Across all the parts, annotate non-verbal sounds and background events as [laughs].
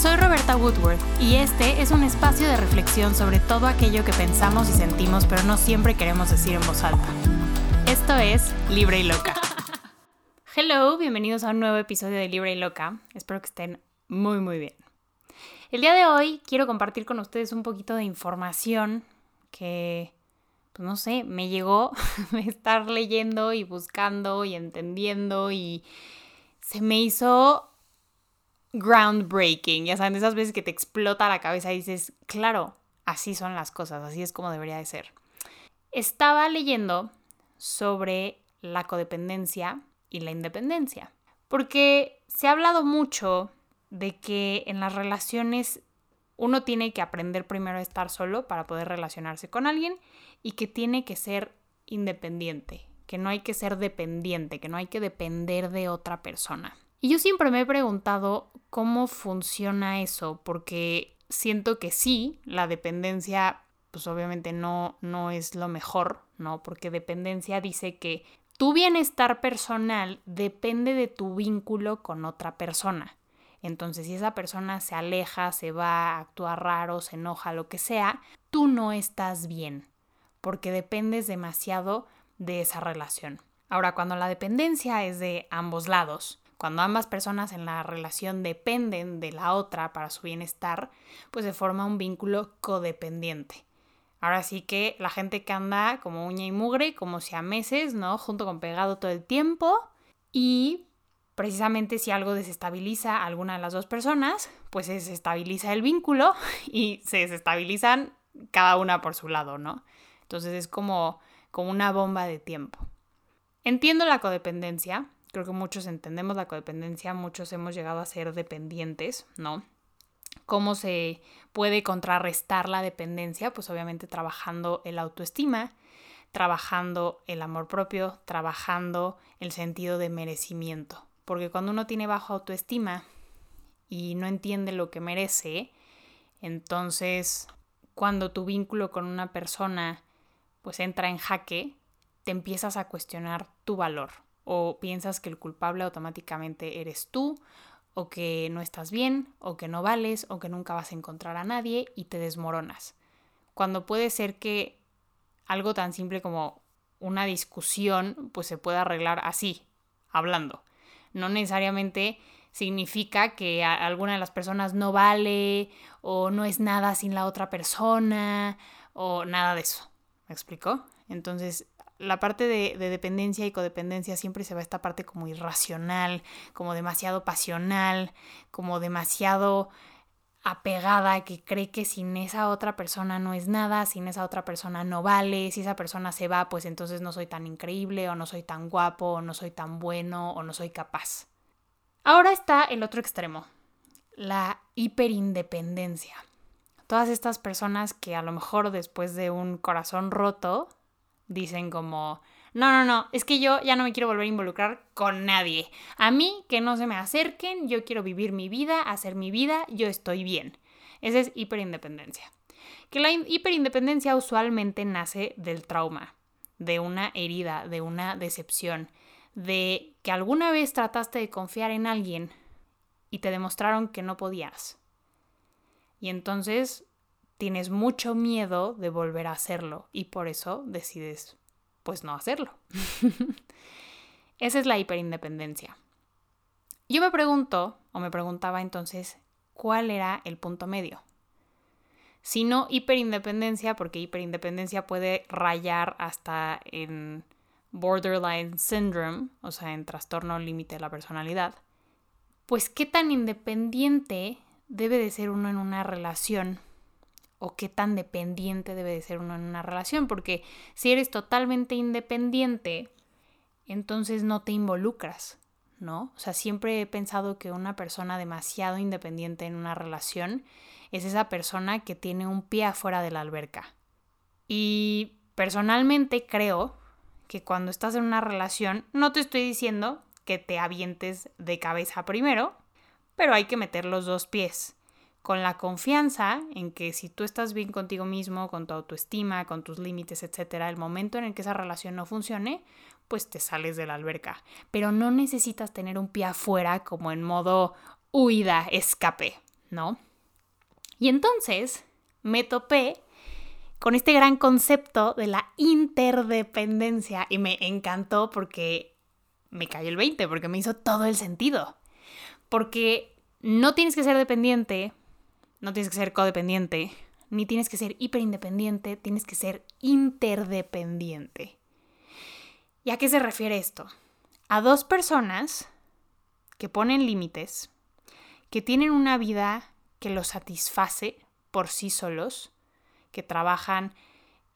Soy Roberta Woodworth y este es un espacio de reflexión sobre todo aquello que pensamos y sentimos pero no siempre queremos decir en voz alta. Esto es Libre y Loca. [laughs] Hello, bienvenidos a un nuevo episodio de Libre y Loca. Espero que estén muy muy bien. El día de hoy quiero compartir con ustedes un poquito de información que, pues no sé, me llegó [laughs] de estar leyendo y buscando y entendiendo y se me hizo groundbreaking. Ya saben, esas veces que te explota la cabeza y dices, claro, así son las cosas, así es como debería de ser. Estaba leyendo sobre la codependencia y la independencia, porque se ha hablado mucho de que en las relaciones uno tiene que aprender primero a estar solo para poder relacionarse con alguien y que tiene que ser independiente, que no hay que ser dependiente, que no hay que depender de otra persona. Y yo siempre me he preguntado cómo funciona eso, porque siento que sí, la dependencia, pues obviamente no, no es lo mejor, ¿no? Porque dependencia dice que tu bienestar personal depende de tu vínculo con otra persona. Entonces, si esa persona se aleja, se va, actúa raro, se enoja, lo que sea, tú no estás bien, porque dependes demasiado de esa relación. Ahora, cuando la dependencia es de ambos lados, cuando ambas personas en la relación dependen de la otra para su bienestar, pues se forma un vínculo codependiente. Ahora sí que la gente que anda como uña y mugre, como si a meses, ¿no? Junto con pegado todo el tiempo. Y precisamente si algo desestabiliza a alguna de las dos personas, pues se desestabiliza el vínculo [laughs] y se desestabilizan cada una por su lado, ¿no? Entonces es como, como una bomba de tiempo. Entiendo la codependencia, creo que muchos entendemos la codependencia, muchos hemos llegado a ser dependientes, ¿no? ¿Cómo se puede contrarrestar la dependencia? Pues obviamente trabajando el autoestima, trabajando el amor propio, trabajando el sentido de merecimiento. Porque cuando uno tiene bajo autoestima y no entiende lo que merece, entonces cuando tu vínculo con una persona pues entra en jaque, te empiezas a cuestionar tu valor, o piensas que el culpable automáticamente eres tú, o que no estás bien, o que no vales, o que nunca vas a encontrar a nadie y te desmoronas. Cuando puede ser que algo tan simple como una discusión pues se puede arreglar así, hablando. No necesariamente significa que alguna de las personas no vale o no es nada sin la otra persona o nada de eso. ¿Me explico? Entonces, la parte de, dependencia y codependencia siempre se va esta parte como irracional, como demasiado pasional, como demasiado apegada, que cree que sin esa otra persona no es nada, sin esa otra persona no vale, si esa persona se va, pues entonces no soy tan increíble, o no soy tan guapo, o no soy tan bueno, o no soy capaz. Ahora está el otro extremo, la hiperindependencia. Todas estas personas que a lo mejor después de un corazón roto dicen como, no, no, no, es que yo ya no me quiero volver a involucrar con nadie. A mí que no se me acerquen, yo quiero vivir mi vida, hacer mi vida, yo estoy bien. Esa es hiperindependencia. Que la hiperindependencia usualmente nace del trauma, de una herida, de una decepción, de que alguna vez trataste de confiar en alguien y te demostraron que no podías. Y entonces tienes mucho miedo de volver a hacerlo y por eso decides pues no hacerlo. [laughs] Esa es la hiperindependencia. Yo me pregunto, o me preguntaba entonces, ¿cuál era el punto medio? Si no hiperindependencia, porque hiperindependencia puede rayar hasta en borderline syndrome, o sea, en trastorno límite de la personalidad, pues qué tan independiente debe de ser uno en una relación o qué tan dependiente debe de ser uno en una relación, porque si eres totalmente independiente, entonces no te involucras, ¿no? O sea, siempre he pensado que una persona demasiado independiente en una relación es esa persona que tiene un pie afuera de la alberca. Y personalmente creo que cuando estás en una relación, no te estoy diciendo que te avientes de cabeza primero, pero hay que meter los dos pies con la confianza en que si tú estás bien contigo mismo, con tu autoestima, con tus límites, etcétera, el momento en el que esa relación no funcione, pues te sales de la alberca. Pero no necesitas tener un pie afuera como en modo huida, escape, ¿no? Y entonces me topé con este gran concepto de la interdependencia y me encantó porque me cayó el 20, porque me hizo todo el sentido. Porque no tienes que ser dependiente, no tienes que ser codependiente, ni tienes que ser hiperindependiente, tienes que ser interdependiente. ¿Y a qué se refiere esto? A dos personas que ponen límites, que tienen una vida que los satisface por sí solos, que trabajan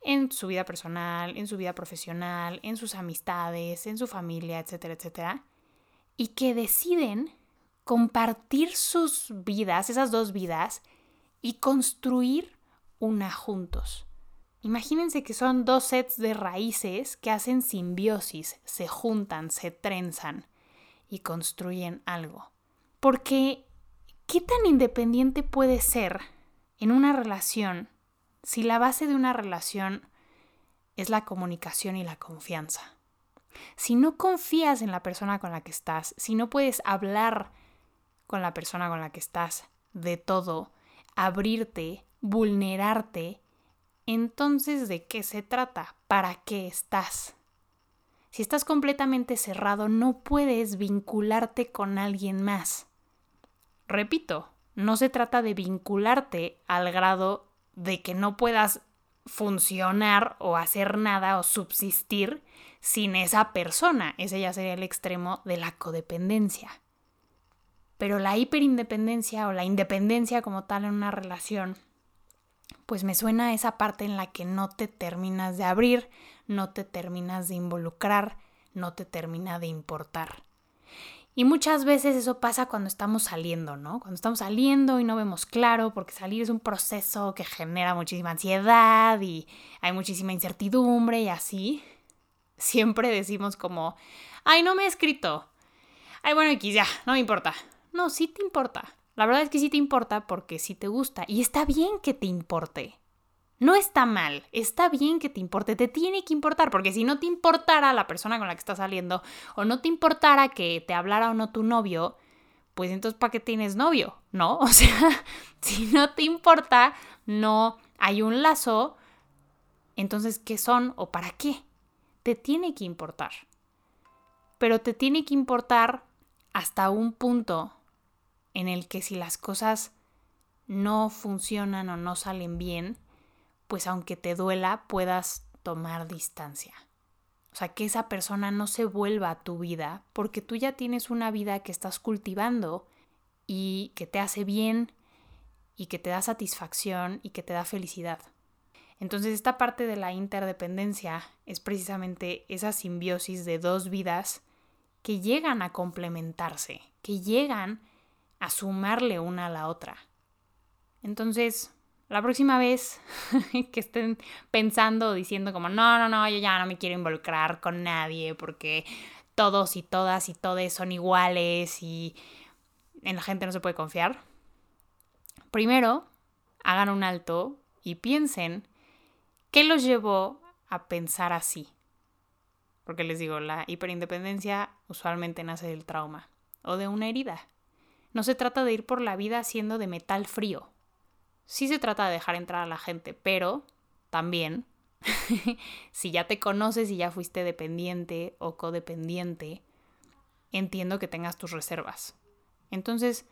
en su vida personal, en su vida profesional, en sus amistades, en su familia, etcétera, etcétera, y que deciden compartir sus vidas, esas dos vidas, y construir una juntos. Imagínense que son dos sets de raíces que hacen simbiosis, se juntan, se trenzan y construyen algo. Porque, ¿qué tan independiente puede ser en una relación si la base de una relación es la comunicación y la confianza? Si no confías en la persona con la que estás, si no puedes hablar con la persona con la que estás de todo, abrirte, vulnerarte, entonces ¿de qué se trata? ¿Para qué estás? Si estás completamente cerrado, no puedes vincularte con alguien más. Repito, no se trata de vincularte al grado de que no puedas funcionar o hacer nada o subsistir sin esa persona. Ese ya sería el extremo de la codependencia. Pero la hiperindependencia o la independencia como tal en una relación, pues me suena a esa parte en la que no te terminas de abrir, no te terminas de involucrar, no te termina de importar. Y muchas veces eso pasa cuando estamos saliendo, ¿no? Cuando estamos saliendo y no vemos claro, porque salir es un proceso que genera muchísima ansiedad y hay muchísima incertidumbre y así. Siempre decimos como, ay, no me he escrito. Ay, bueno, X, ya, no me importa. No, sí te importa. La verdad es que sí te importa porque sí te gusta. Y está bien que te importe. No está mal, está bien que te importe, te tiene que importar, porque si no te importara la persona con la que estás saliendo, o no te importara que te hablara o no tu novio, pues entonces ¿para qué tienes novio? ¿No? [laughs] O sea, si no te importa, no hay un lazo, entonces ¿qué son o para qué? Te tiene que importar. Pero te tiene que importar hasta un punto en el que si las cosas no funcionan o no salen bien, pues aunque te duela, puedas tomar distancia. O sea, que esa persona no se vuelva a tu vida porque tú ya tienes una vida que estás cultivando y que te hace bien y que te da satisfacción y que te da felicidad. Entonces esta parte de la interdependencia es precisamente esa simbiosis de dos vidas que llegan a complementarse, que llegan a sumarle una a la otra. Entonces, la próxima vez [laughs] que estén pensando o diciendo como, no, no, no, yo ya no me quiero involucrar con nadie porque todos y todas y todes son iguales y en la gente no se puede confiar. Primero, hagan un alto y piensen qué los llevó a pensar así. Porque les digo, la hiperindependencia usualmente nace del trauma o de una herida. No se trata de ir por la vida siendo de metal frío. Sí se trata de dejar entrar a la gente, pero también, [laughs] si ya te conoces y ya fuiste dependiente o codependiente, entiendo que tengas tus reservas. Entonces,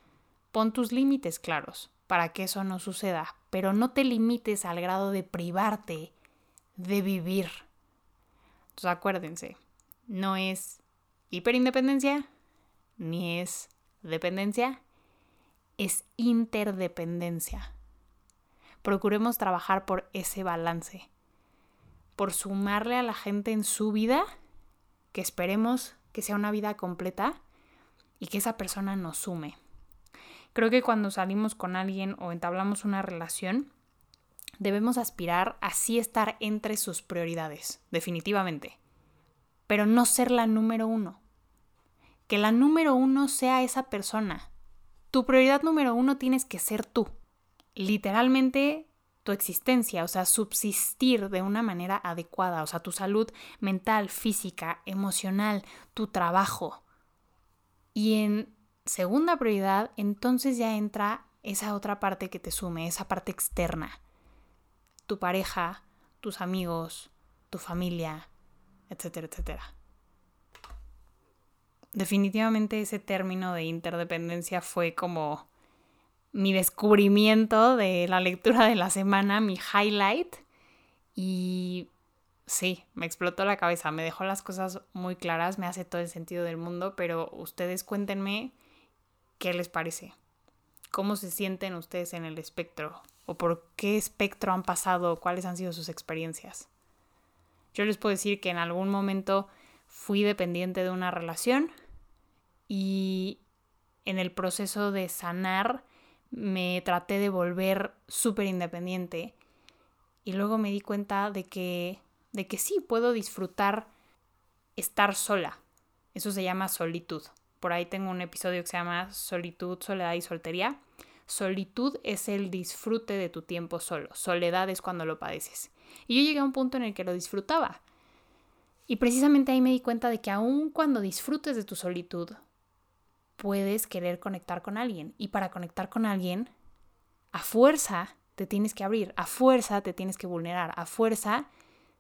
pon tus límites claros para que eso no suceda, pero no te limites al grado de privarte de vivir. Entonces acuérdense, no es hiperindependencia ni es dependencia es interdependencia. Procuremos trabajar por ese balance, por sumarle a la gente en su vida, que esperemos que sea una vida completa y que esa persona nos sume. Creo que cuando salimos con alguien o entablamos una relación, debemos aspirar a sí estar entre sus prioridades, definitivamente, pero no ser la número uno que la número uno sea esa persona. Tu prioridad número uno tienes que ser tú. Literalmente tu existencia, o sea, subsistir de una manera adecuada, o sea, tu salud mental, física, emocional, tu trabajo. Y en segunda prioridad, entonces ya entra esa otra parte que te sume, esa parte externa. Tu pareja, tus amigos, tu familia, etcétera, etcétera. Definitivamente ese término de interdependencia fue como mi descubrimiento de la lectura de la semana, mi highlight. Y sí, me explotó la cabeza, me dejó las cosas muy claras, me hace todo el sentido del mundo, pero ustedes cuéntenme qué les parece. ¿Cómo se sienten ustedes en el espectro? ¿O por qué espectro han pasado? ¿Cuáles han sido sus experiencias? Yo les puedo decir que en algún momento fui dependiente de una relación y en el proceso de sanar me traté de volver súper independiente y luego me di cuenta de que, de que sí, puedo disfrutar estar sola. Eso se llama solitud. Por ahí tengo un episodio que se llama Solitud, Soledad y Soltería. Solitud es el disfrute de tu tiempo solo. Soledad es cuando lo padeces. Y yo llegué a un punto en el que lo disfrutaba. Y precisamente ahí me di cuenta de que aun cuando disfrutes de tu solitud, puedes querer conectar con alguien. Y para conectar con alguien, a fuerza te tienes que abrir, a fuerza te tienes que vulnerar, a fuerza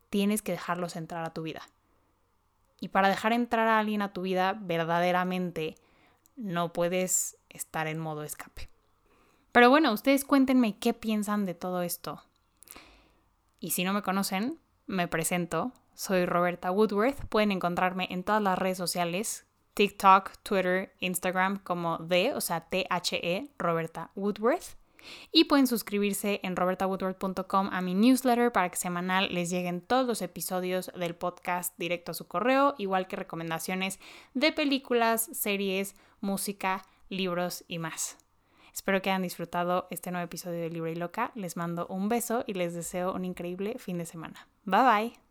tienes que dejarlos entrar a tu vida. Y para dejar entrar a alguien a tu vida verdaderamente, no puedes estar en modo escape. Pero bueno, ustedes cuéntenme qué piensan de todo esto. Y si no me conocen, me presento. Soy Roberta Woodworth. Pueden encontrarme en todas las redes sociales TikTok, Twitter, Instagram como D, o sea, T-H-E, Roberta Woodworth. Y pueden suscribirse en robertawoodworth.com a mi newsletter para que semanal les lleguen todos los episodios del podcast directo a su correo, igual que recomendaciones de películas, series, música, libros y más. Espero que hayan disfrutado este nuevo episodio de Libre y Loca. Les mando un beso y les deseo un increíble fin de semana. Bye bye.